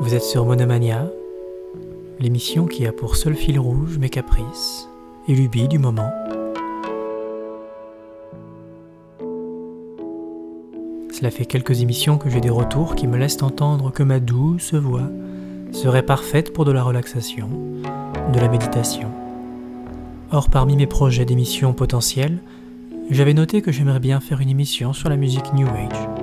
Vous êtes sur Monomania, l'émission qui a pour seul fil rouge mes caprices et lubies du moment. Cela fait quelques émissions que j'ai des retours qui me laissent entendre que ma douce voix serait parfaite pour de la relaxation, de la méditation. Or, parmi mes projets d'émissions potentiels, j'avais noté que j'aimerais bien faire une émission sur la musique New Age.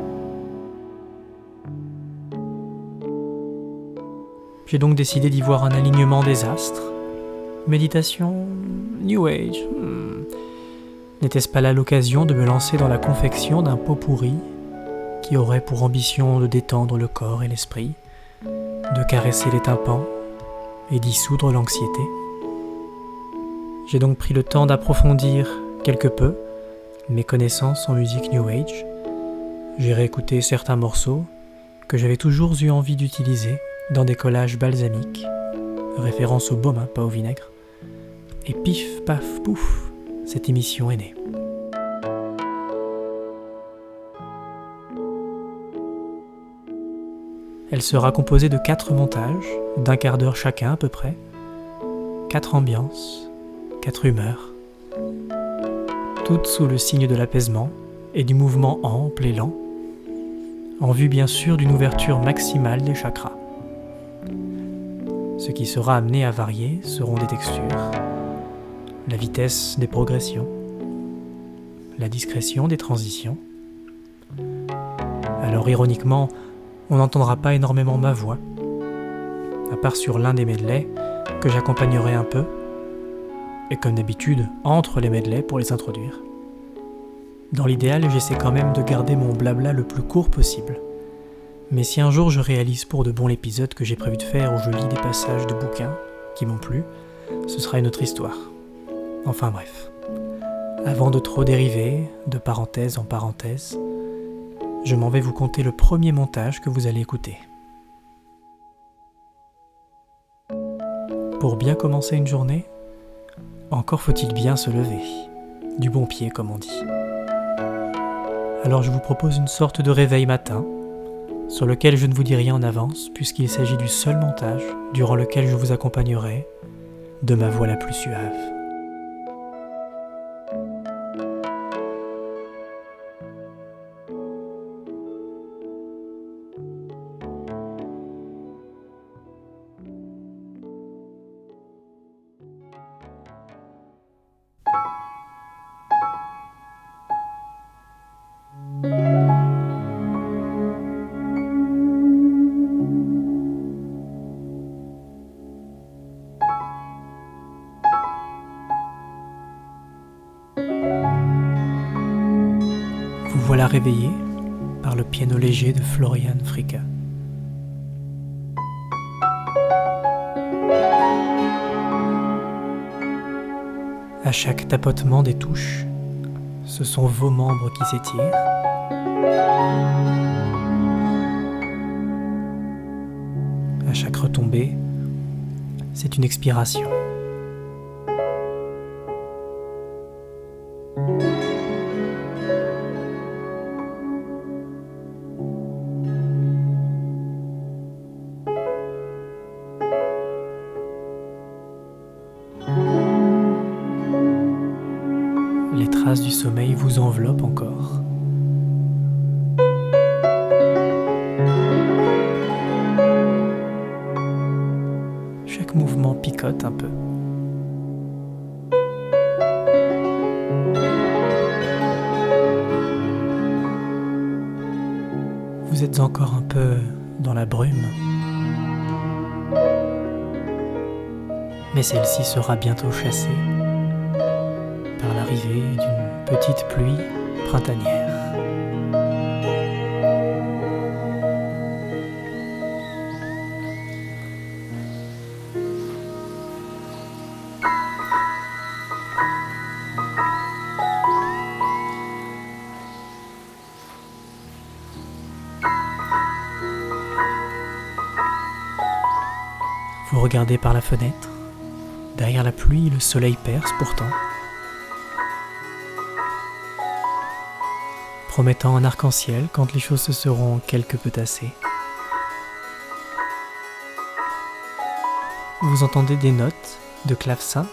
J'ai donc décidé d'y voir un alignement des astres. Méditation, New Age. hmm. N'était-ce pas là l'occasion de me lancer dans la confection d'un pot pourri qui aurait pour ambition de détendre le corps et l'esprit, de caresser les tympans et dissoudre l'anxiété? J'ai donc pris le temps d'approfondir quelque peu mes connaissances en musique New Age. J'ai réécouté certains morceaux que j'avais toujours eu envie d'utiliser dans des collages balsamiques, référence au baume, hein, pas au vinaigre. Et pif, paf, pouf, cette émission est née. Elle sera composée de quatre montages, d'un quart d'heure chacun à peu près, quatre ambiances, quatre humeurs, toutes sous le signe de l'apaisement et du mouvement ample et lent, en vue bien sûr d'une ouverture maximale des chakras. Ce qui sera amené à varier seront des textures, la vitesse des progressions, la discrétion des transitions. Alors ironiquement, on n'entendra pas énormément ma voix, à part sur l'un des medleys que j'accompagnerai un peu, et comme d'habitude, entre les medleys pour les introduire. Dans l'idéal, j'essaie quand même de garder mon blabla le plus court possible. Mais si un jour je réalise pour de bon l'épisode que j'ai prévu de faire où je lis des passages de bouquins qui m'ont plu, ce sera une autre histoire. Enfin bref. Avant de trop dériver, de parenthèse en parenthèse, je m'en vais vous conter le premier montage que vous allez écouter. Pour bien commencer une journée, encore faut-il bien se lever, du bon pied comme on dit. Alors je vous propose une sorte de réveil matin, sur lequel je ne vous dis rien en avance, puisqu'il s'agit du seul montage durant lequel je vous accompagnerai de ma voix la plus suave. Florian. À chaque tapotement des touches, ce sont vos membres qui s'étirent. À chaque retombée, c'est une expiration. La brume. Mais celle-ci sera bientôt chassée par l'arrivée d'une petite pluie printanière. regarder par la fenêtre. Derrière la pluie, le soleil perce pourtant, promettant un arc-en-ciel quand les choses se seront quelque peu tassées. Vous entendez des notes de clavecin,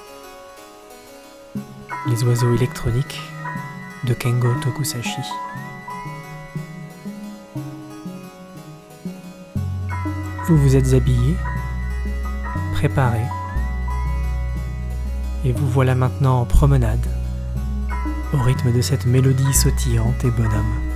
les oiseaux électroniques de Kengo Tokusashi. Vous vous êtes habillé et vous voilà maintenant en promenade, au rythme de cette mélodie sautillante et bonhomme.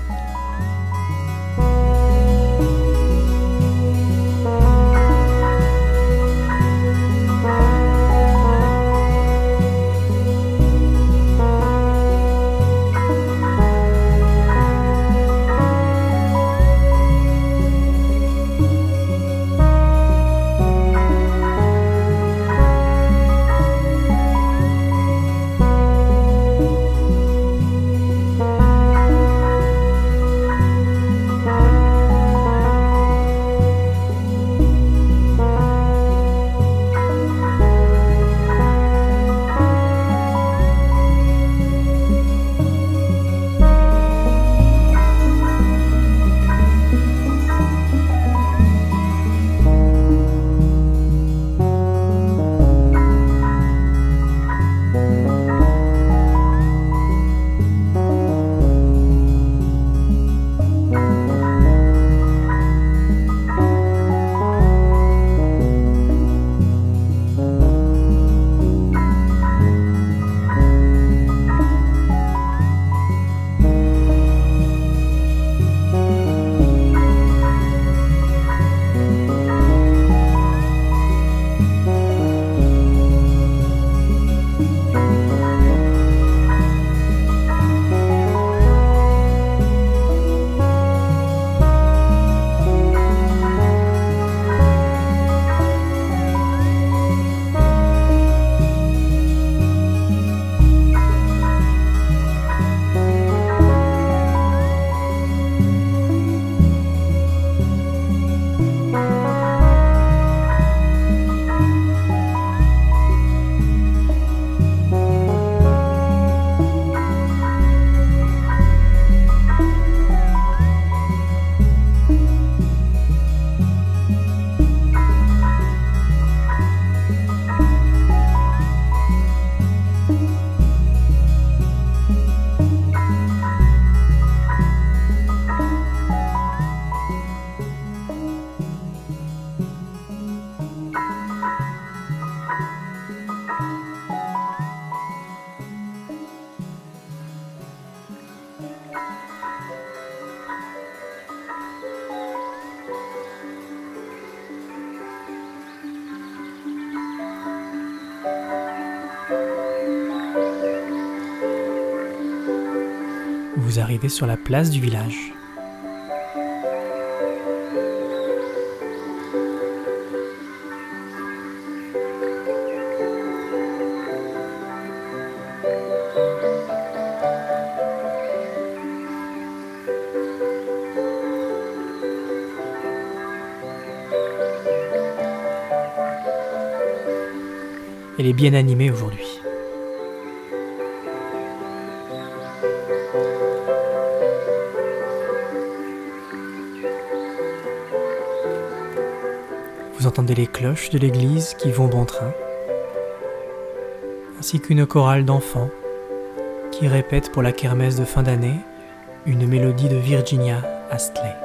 Sur la place du village. Elle est bien animée aujourd'hui. Vous entendez les cloches de l'église qui vont bon train, ainsi qu'une chorale d'enfants qui répète pour la kermesse de fin d'année une mélodie de Virginia Astley.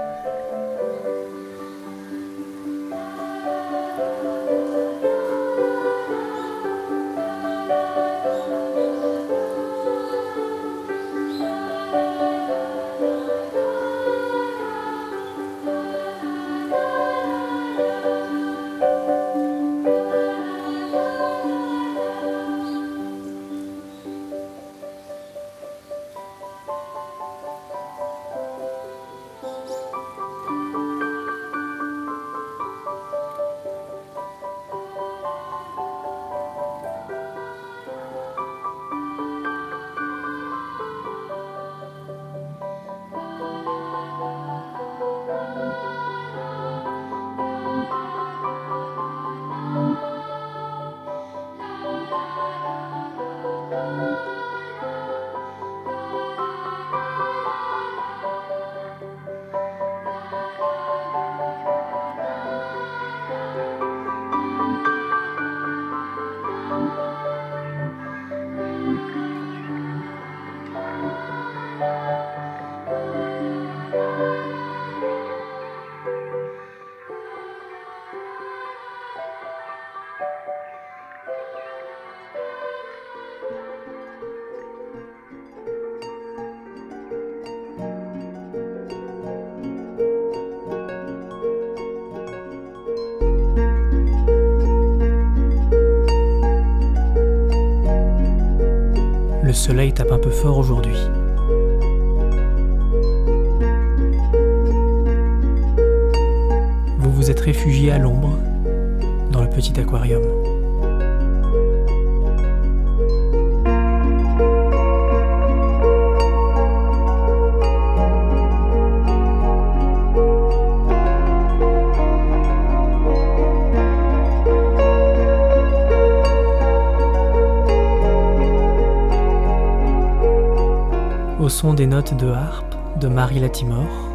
Au son des notes de harpe de Marie Latimore,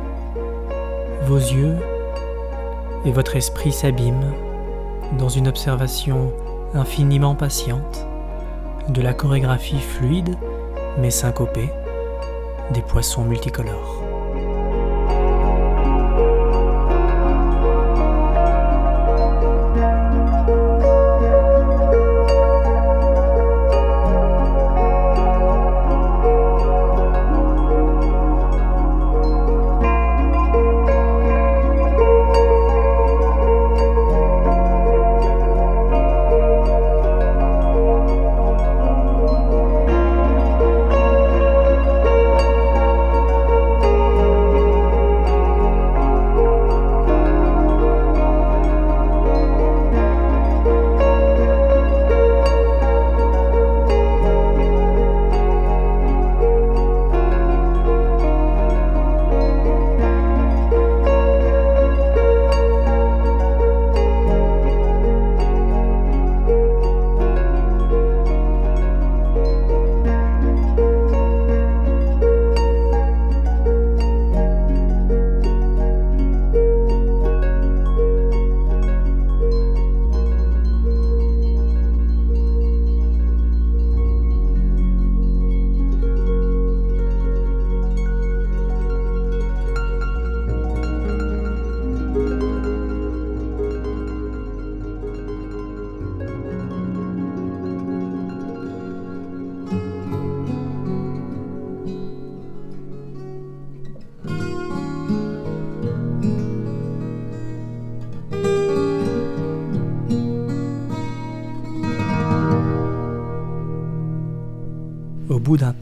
vos yeux et votre esprit s'abîment dans une observation infiniment patiente de la chorégraphie fluide mais syncopée des poissons multicolores.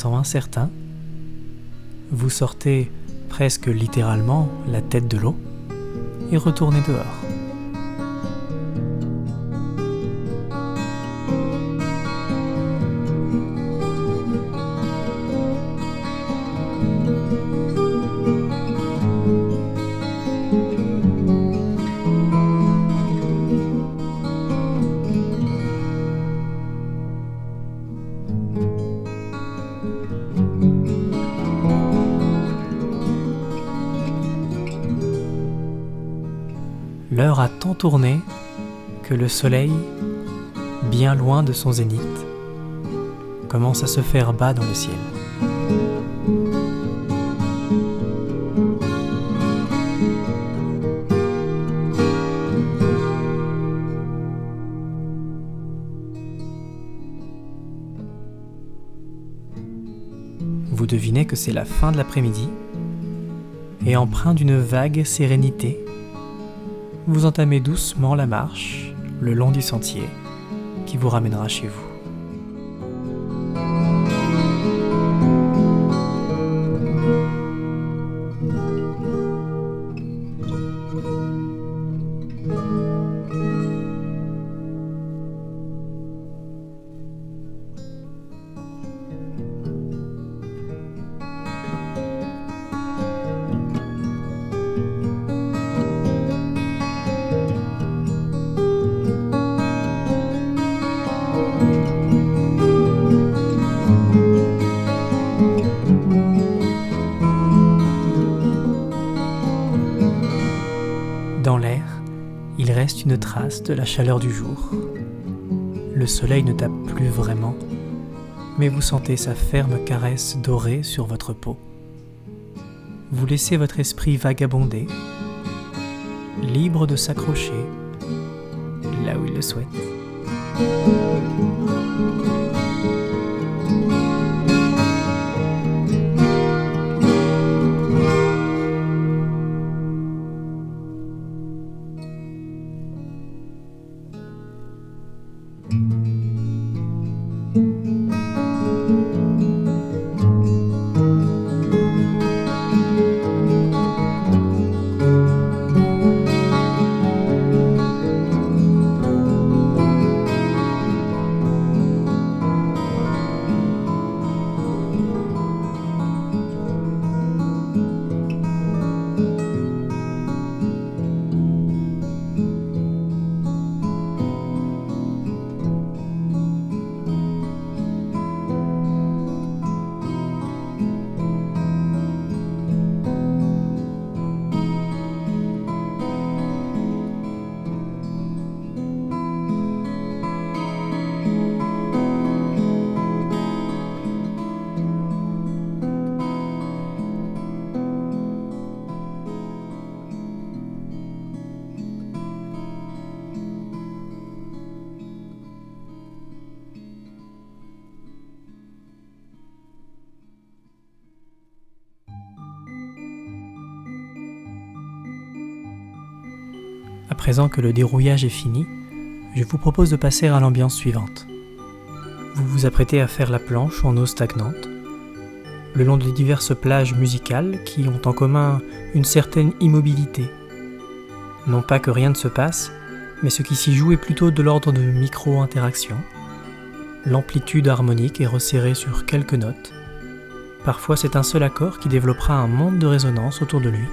Temps incertain, vous sortez presque littéralement la tête de l'eau et retournez dehors. Que le soleil, bien loin de son zénith, commence à se faire bas dans le ciel. Vous devinez que c'est la fin de l'après-midi et empreint d'une vague sérénité, vous entamez doucement la marche le long du sentier qui vous ramènera chez vous. La chaleur du jour. Le soleil ne tape plus vraiment, mais vous sentez sa ferme caresse dorée sur votre peau. Vous laissez votre esprit vagabonder, libre de s'accrocher là où il le souhaite. Que le dérouillage est fini, je vous propose de passer à l'ambiance suivante. Vous vous apprêtez à faire la planche en eau stagnante, le long de diverses plages musicales qui ont en commun une certaine immobilité. Non pas que rien ne se passe, mais ce qui s'y joue est plutôt de l'ordre de micro-interaction. L'amplitude harmonique est resserrée sur quelques notes. Parfois c'est un seul accord qui développera un monde de résonance autour de lui.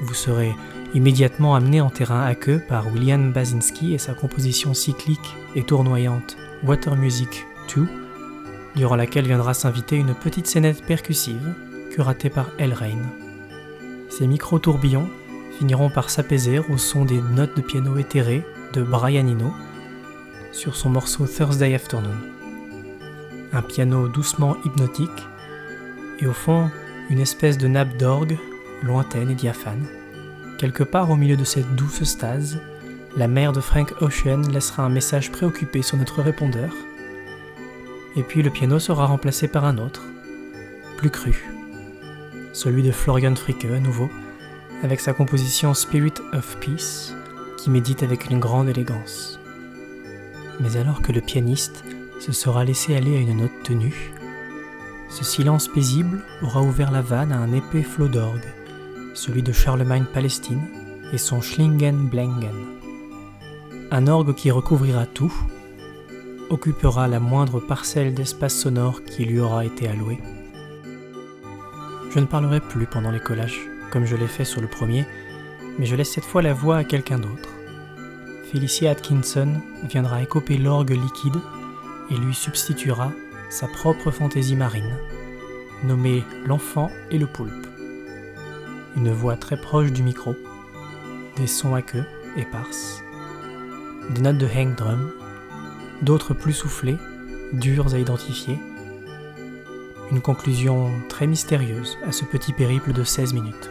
Vous serez immédiatement amené en terrain à queue par William Basinski et sa composition cyclique et tournoyante Water Music 2, durant laquelle viendra s'inviter une petite scénette percussive curatée par El Rain. Ces micro-tourbillons finiront par s'apaiser au son des notes de piano éthérées de Brian Eno sur son morceau Thursday Afternoon. Un piano doucement hypnotique et au fond une espèce de nappe d'orgue lointaine et diaphane. Quelque part au milieu de cette douce stase, la mère de Frank Ocean laissera un message préoccupé sur notre répondeur. Et puis le piano sera remplacé par un autre, plus cru. Celui de Florian Fricke à nouveau, avec sa composition Spirit of Peace, qui médite avec une grande élégance. Mais alors que le pianiste se sera laissé aller à une note tenue, ce silence paisible aura ouvert la vanne à un épais flot d'orgue, celui de Charlemagne Palestine et son Schlingen Blengen. Un orgue qui recouvrira tout, occupera la moindre parcelle d'espace sonore qui lui aura été allouée. Je ne parlerai plus pendant les collages, comme je l'ai fait sur le premier, mais je laisse cette fois la voix à quelqu'un d'autre. Felicia Atkinson viendra écoper l'orgue liquide et lui substituera sa propre fantaisie marine, nommée L'enfant et le poulpe une voix très proche du micro, des sons à queue éparses, des notes de hang drum, d'autres plus soufflées, dures à identifier, une conclusion très mystérieuse à ce petit périple de 16 minutes.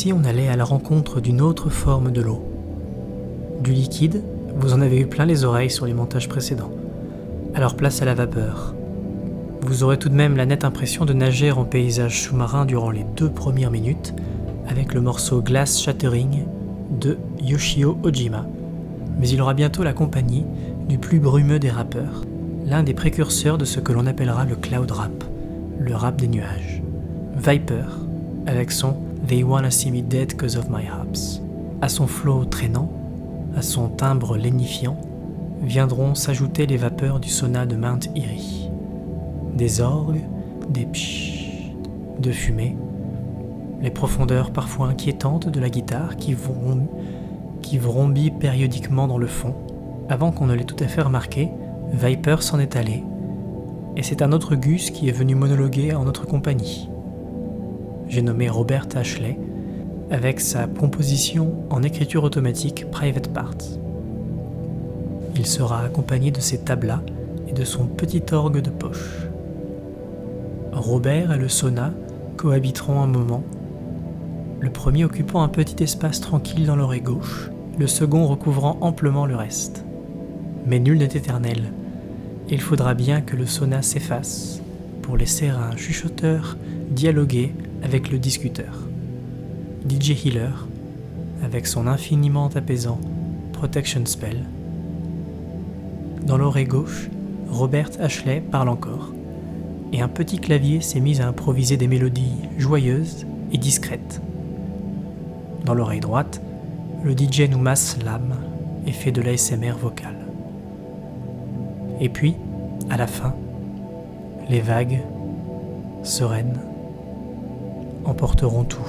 Si on allait à la rencontre d'une autre forme de l'eau Du liquide, vous en avez eu plein les oreilles sur les montages précédents. Alors place à la vapeur. Vous aurez tout de même la nette impression de nager en paysage sous-marin durant les deux premières minutes avec le morceau Glass Shattering de Yoshio Ojima. Mais il aura bientôt la compagnie du plus brumeux des rappeurs, l'un des précurseurs de ce que l'on appellera le cloud rap, le rap des nuages. Viper, avec son They Wanna See Me Dead of My. À son flot traînant, à son timbre lénifiant, viendront s'ajouter les vapeurs du sauna de Mount Erie. Des orgues, des pshhh, de fumée, les profondeurs parfois inquiétantes de la guitare qui vrombit périodiquement dans le fond. Avant qu'on ne l'ait tout à fait remarqué, Viper s'en est allé, et c'est un autre Gus qui est venu monologuer en notre compagnie j'ai nommé Robert Ashley, avec sa composition en écriture automatique Private Parts. Il sera accompagné de ses tablas et de son petit orgue de poche. Robert et le sauna cohabiteront un moment, le premier occupant un petit espace tranquille dans l'oreille gauche, le second recouvrant amplement le reste. Mais nul n'est éternel. Il faudra bien que le sauna s'efface pour laisser un chuchoteur dialoguer avec le discuteur. DJ Healer, avec son infiniment apaisant Protection Spell. Dans l'oreille gauche, Robert Ashley parle encore, et un petit clavier s'est mis à improviser des mélodies joyeuses et discrètes. Dans l'oreille droite, le DJ nous masse l'âme et fait de l'ASMR vocal. Et puis, à la fin, les vagues, sereines, emporteront tout.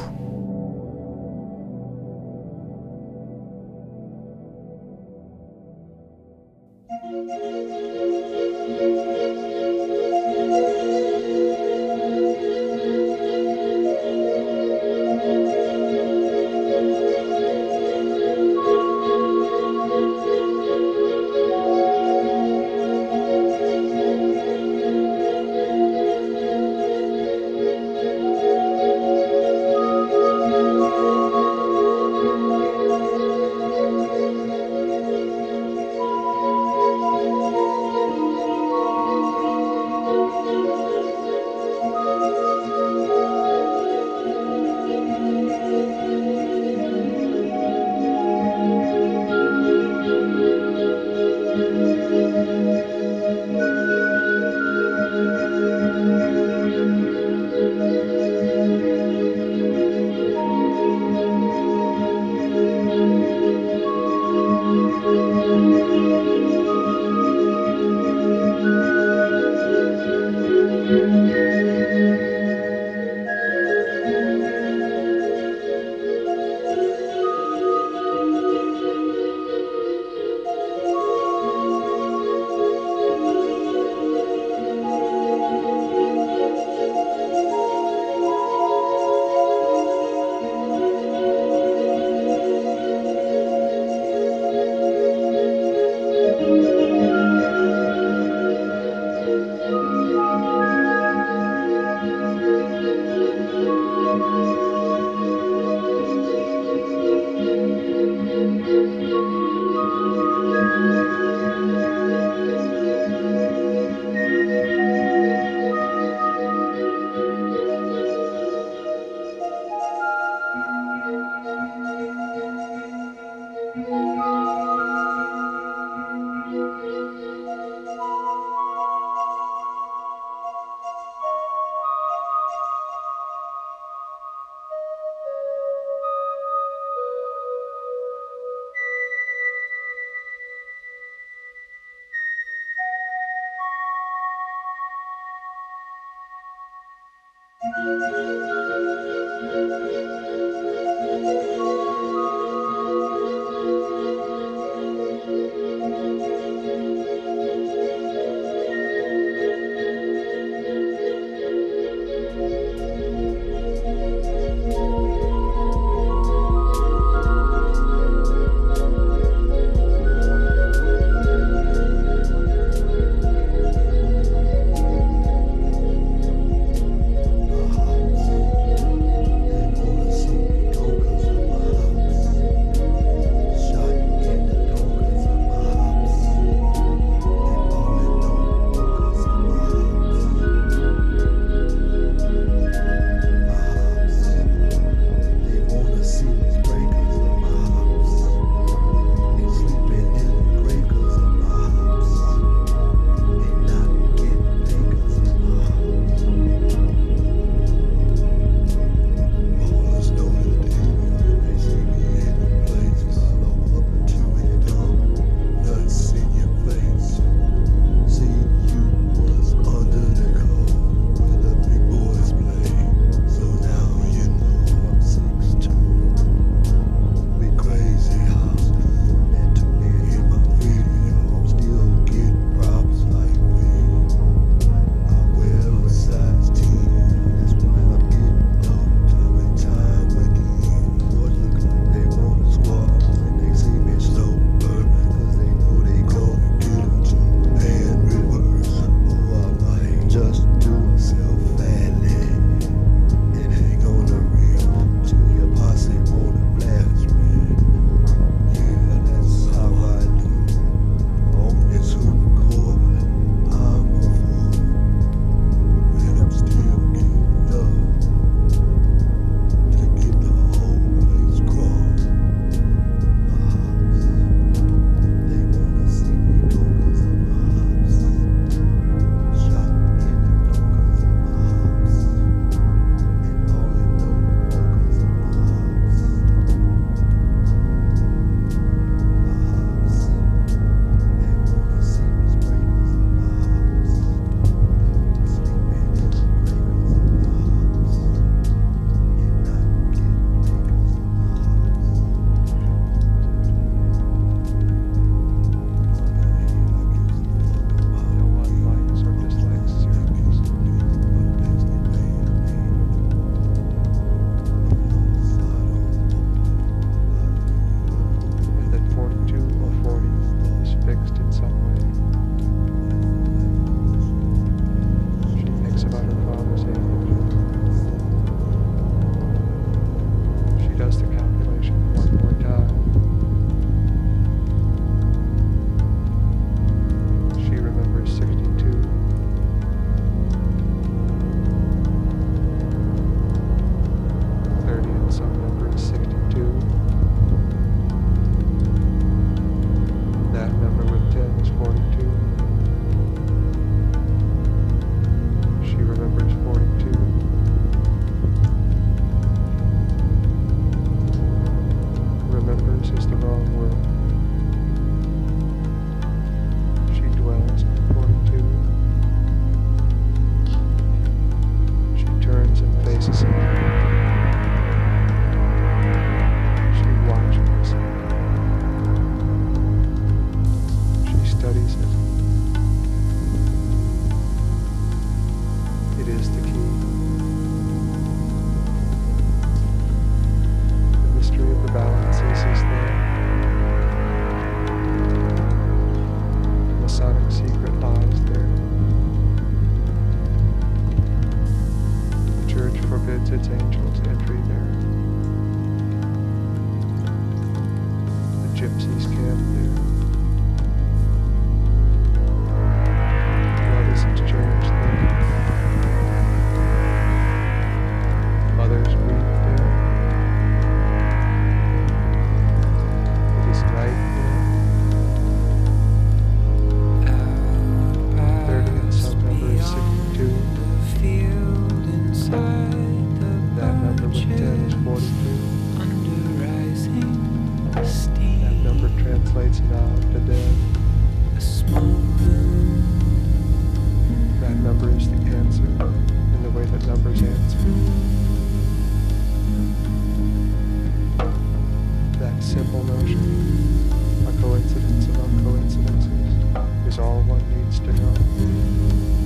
simple notion. A coincidence among coincidences is all one needs to know.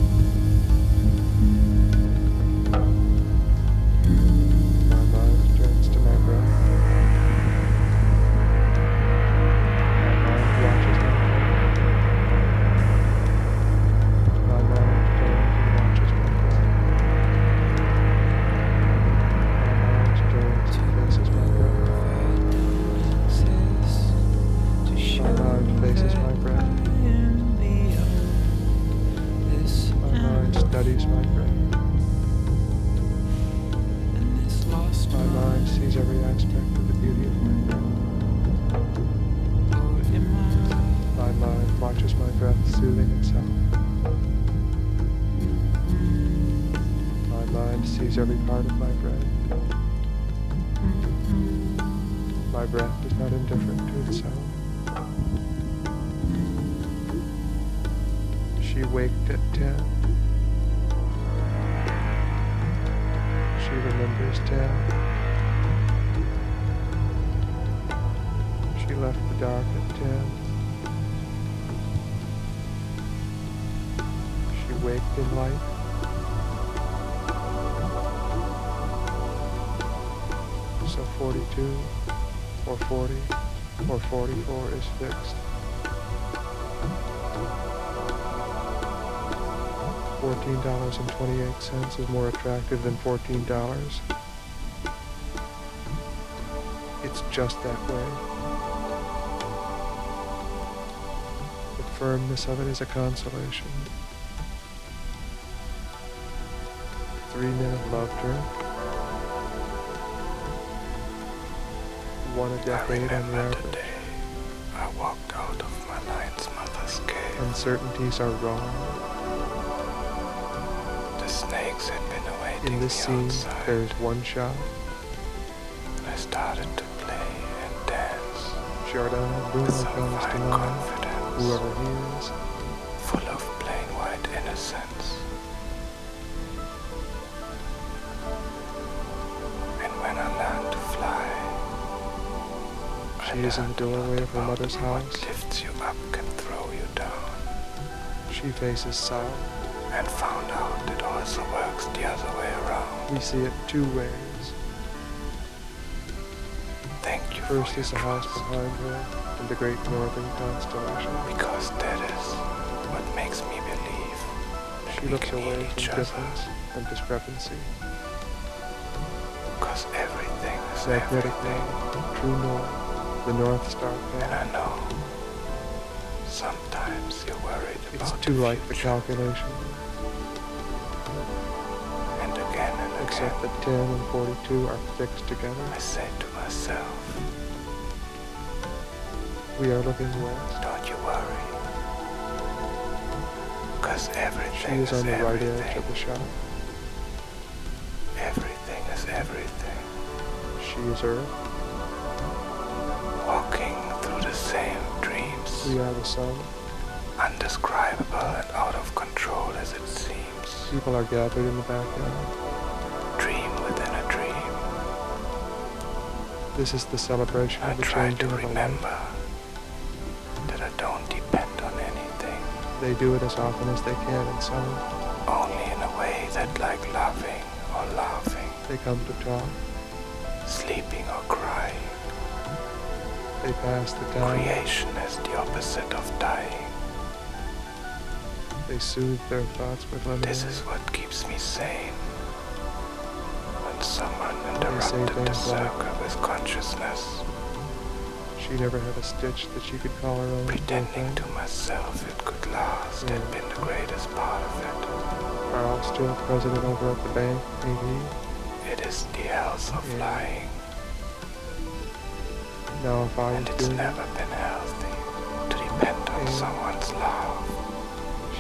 44 is fixed. Fourteen dollars and twenty-eight cents is more attractive than fourteen dollars. It's just that way. The firmness of it is a consolation. Three men have loved her. One a decade on the Uncertainties are wrong. The snakes had been awaiting In this me scene, there is one shot. and I started to play and dance Giordano Bruno comes to mind. confidence, Whoever he is. full of plain white innocence. And when I learned to fly, I She is in the learned a lot doorway of her mother's house. Faces south. and found out it also works the other way around. We see it two ways. Thank you First is the house behind her and the great northern constellation. because that is what makes me believe that She we looks can away from each other. difference and discrepancy. Because everything is Magnetic everything, north, true north, the North Star and I know It's too like the calculation, and again and except again that 10 and 42 are fixed together. I said to myself, We are looking west. don't you worry, because everything She everything is on the right edge everything. of the shot. Everything is everything. She is Earth. Walking through the same dreams. We are the sun. Undescribable and out of control as it seems. People are gathered in the backyard. Dream within a dream. This is the celebration I of the try to remember that I don't depend on anything, They do it as often as they can in summer. only in a way that like loving or laughing, They come to talk. sleeping or crying. They pass the time. Creation is the opposite of dying. They soothe their thoughts with lemonade. This is what keeps me sane. When someone interrupted the things like- circle with consciousness, She never had a stitch that she could call her own. pretending to myself it could last had been the greatest part of it. Carl still president over at the bank, maybe? It is the health of Yeah. lying, Now if I and it's never been healthy to depend on Yeah. someone's love it,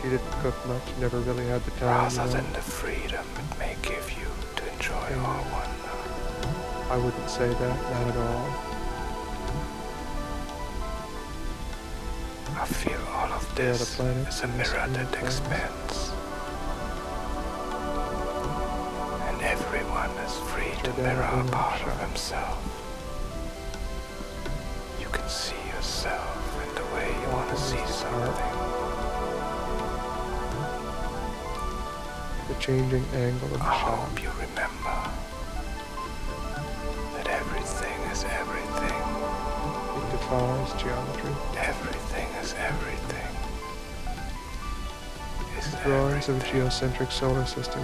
she didn't cook much, never really had the time. rather than the freedom it may give you to enjoy Yeah. our wonder. I wouldn't say that, not at all. I feel all of They are the this planets is a mirror that expands. And everyone is free to Giordano mirror a part of himself. You can see yourself in the way you want to see something. The changing angle of the I hope you remember that everything is everything. It defies geometry. Everything is everything. Is Drawings of a geocentric solar system,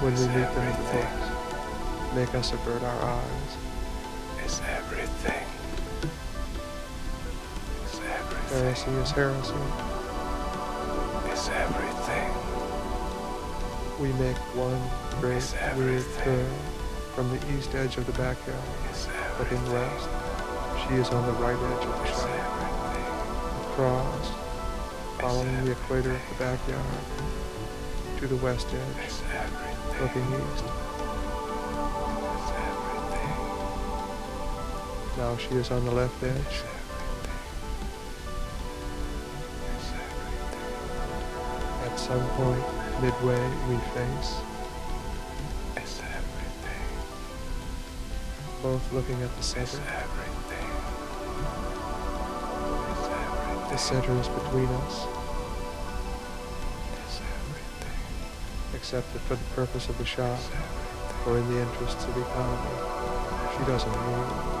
when we Is meet them in the everything. books, make us avert our eyes. Is everything. Is everything. Heresy is heresy. We make one great weird curve from the east edge of the backyard, looking west. She is on the right edge of the Is Across, following the equator of the backyard, to the west edge, looking east. Now she is on the left edge, everything. Is everything. at some point midway we face, Is everything. both looking at the Is center. everything. Is The center is between us, Is everything. except that for the purpose of the shot, Is or in the interests of economy, she doesn't move.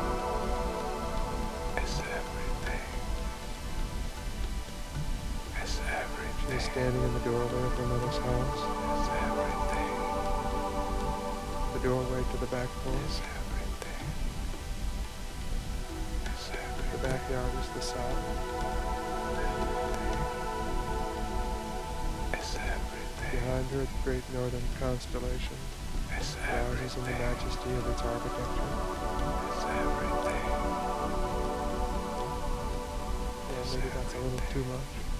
The doorway to the back Is porch. everything. Is The backyard is the south. Is everything. Behind her, the great northern constellation Is in the majesty of its architecture. Is everything. Yeah, maybe that's a little too much.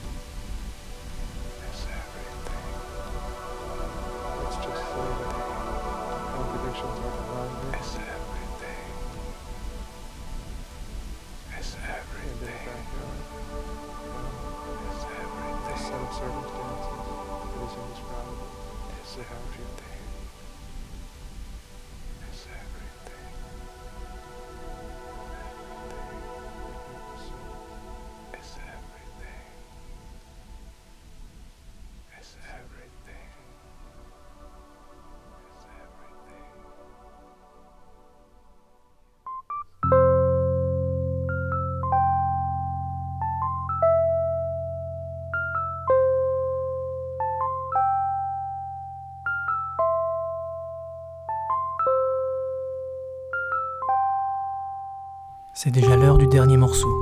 C'est déjà l'heure du dernier morceau.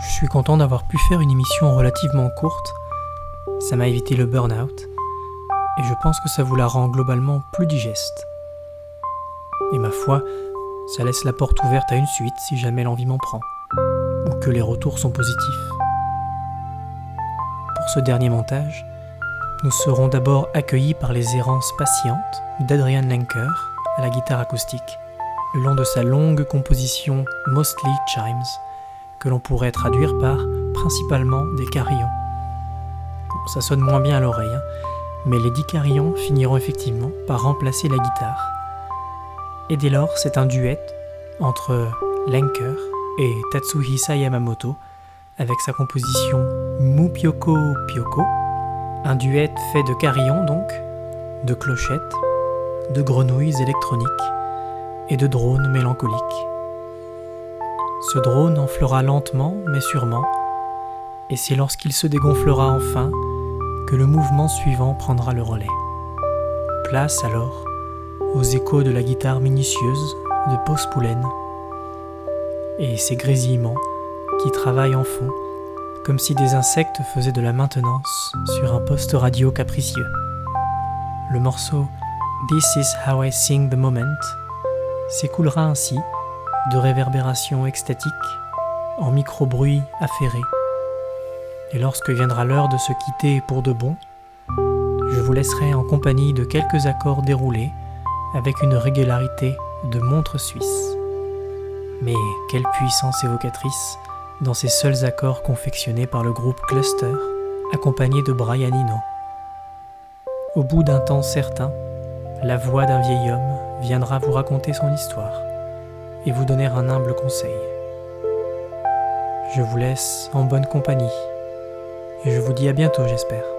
Je suis content d'avoir pu faire une émission relativement courte. Ça m'a évité le burn-out. Et je pense que ça vous la rend globalement plus digeste. Et ma foi, ça laisse la porte ouverte à une suite si jamais l'envie m'en prend. Ou que les retours sont positifs. Pour ce dernier montage, nous serons d'abord accueillis par les errances patientes d'Adrian Lenker à la guitare acoustique le long de sa longue composition Mostly Chimes, que l'on pourrait traduire par principalement des carillons. Ça sonne moins bien à l'oreille, hein, mais les dix carillons finiront effectivement par remplacer la guitare. Et dès lors, c'est un duet entre Lenker et Tatsuhisa Yamamoto, avec sa composition Mupyoko Pyoko, un duet fait de carillons donc, de clochettes, de grenouilles électroniques et de drones mélancoliques. Ce drone enflera lentement mais sûrement, et c'est lorsqu'il se dégonflera enfin que le mouvement suivant prendra le relais. Place alors aux échos de la guitare minutieuse de Poulen et ses grésillements qui travaillent en fond comme si des insectes faisaient de la maintenance sur un poste radio capricieux. Le morceau This is how I sing the moment s'écoulera ainsi de réverbérations extatiques en micro-bruits affairés. Et lorsque viendra l'heure de se quitter pour de bon, je vous laisserai en compagnie de quelques accords déroulés avec une régularité de montre suisse. Mais quelle puissance évocatrice dans ces seuls accords confectionnés par le groupe Cluster, accompagné de Brian Eno. Au bout d'un temps certain, la voix d'un vieil homme viendra vous raconter son histoire et vous donner un humble conseil. Je vous laisse en bonne compagnie et je vous dis à bientôt j'espère.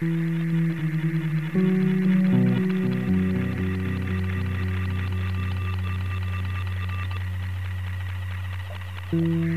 thank mm-hmm. you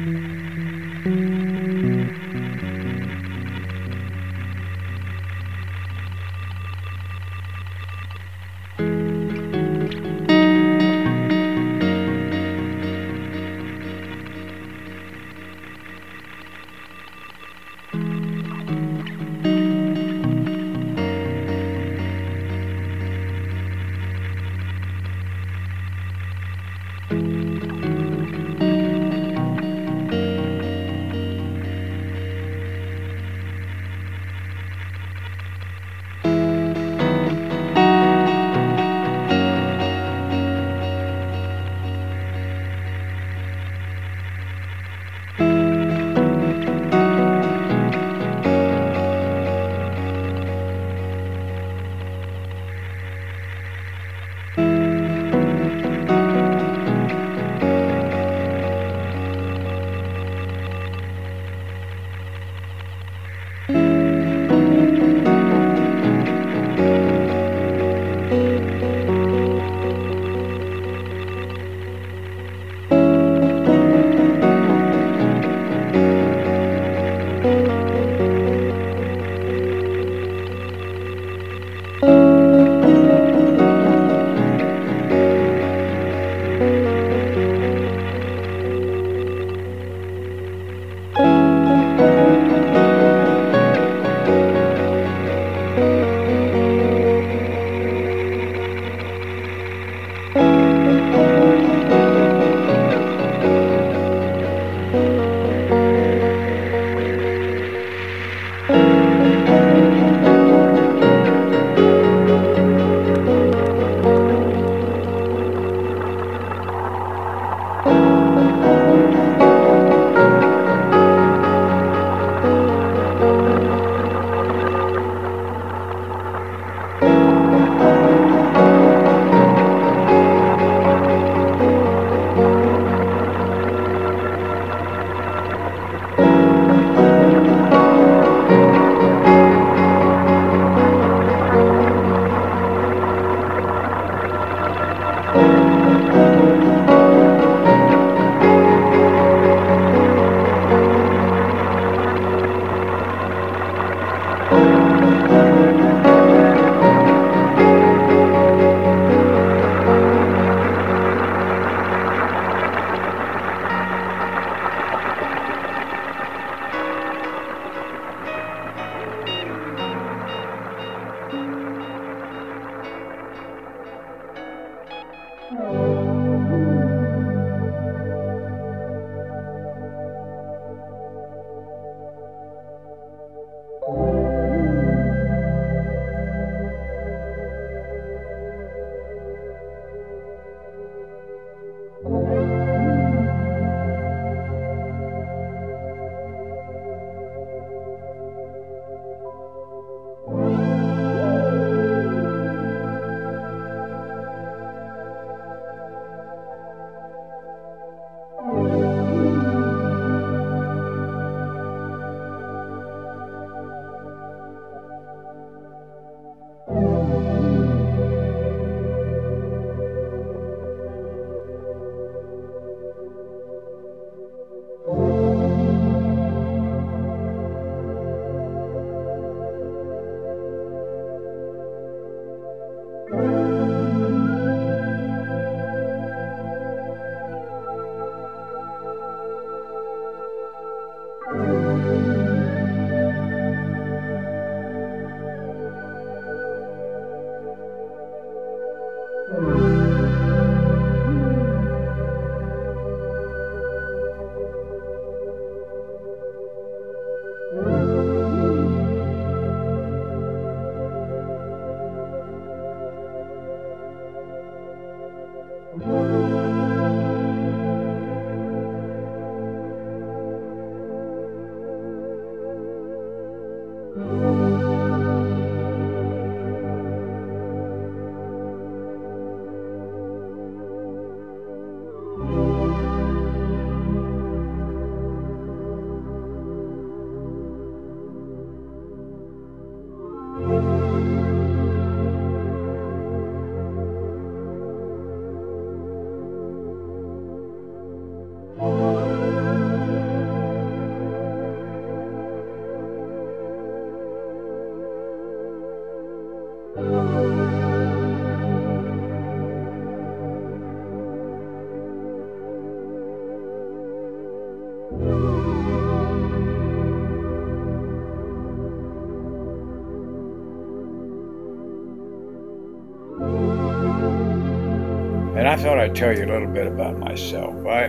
I thought I'd tell you a little bit about myself. I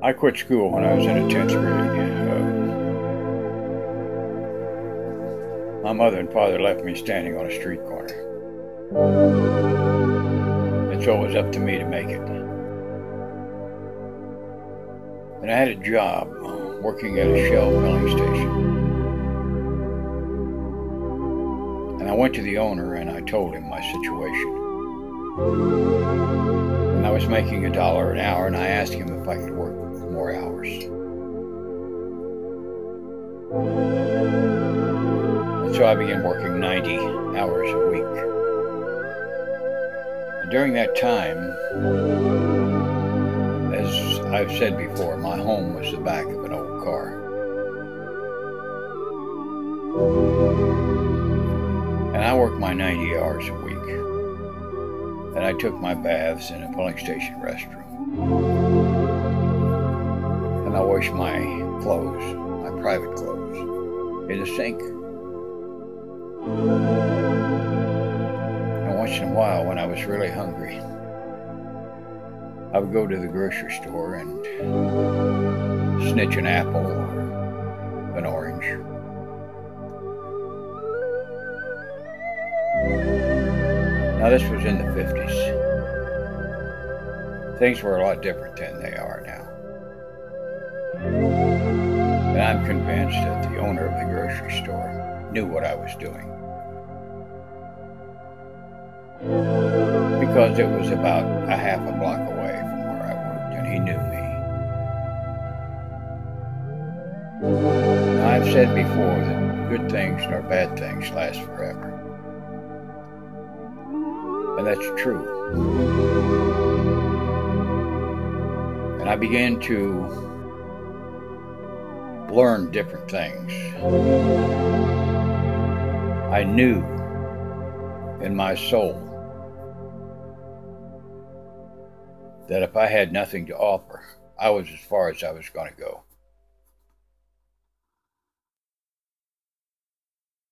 I quit school when I was in the 10th grade. Uh, my mother and father left me standing on a street corner. And so it was up to me to make it. And I had a job uh, working at a Shell filling station. And I went to the owner and I told him my situation. And I was making a dollar an hour and I asked him if I could work more hours. And so I began working 90 hours a week. And during that time, as I've said before, my home was the back of an old car. And I worked my 90 hours a week. And I took my baths in a filling station restroom. And I washed my clothes, my private clothes, in the sink. And once in a while, when I was really hungry, I would go to the grocery store and snitch an apple Now, this was in the 50s. Things were a lot different than they are now. And I'm convinced that the owner of the grocery store knew what I was doing. Because it was about a half a block away from where I worked, and he knew me. Now, I've said before that good things nor bad things last forever. That's true. And I began to learn different things. I knew in my soul that if I had nothing to offer, I was as far as I was going to go.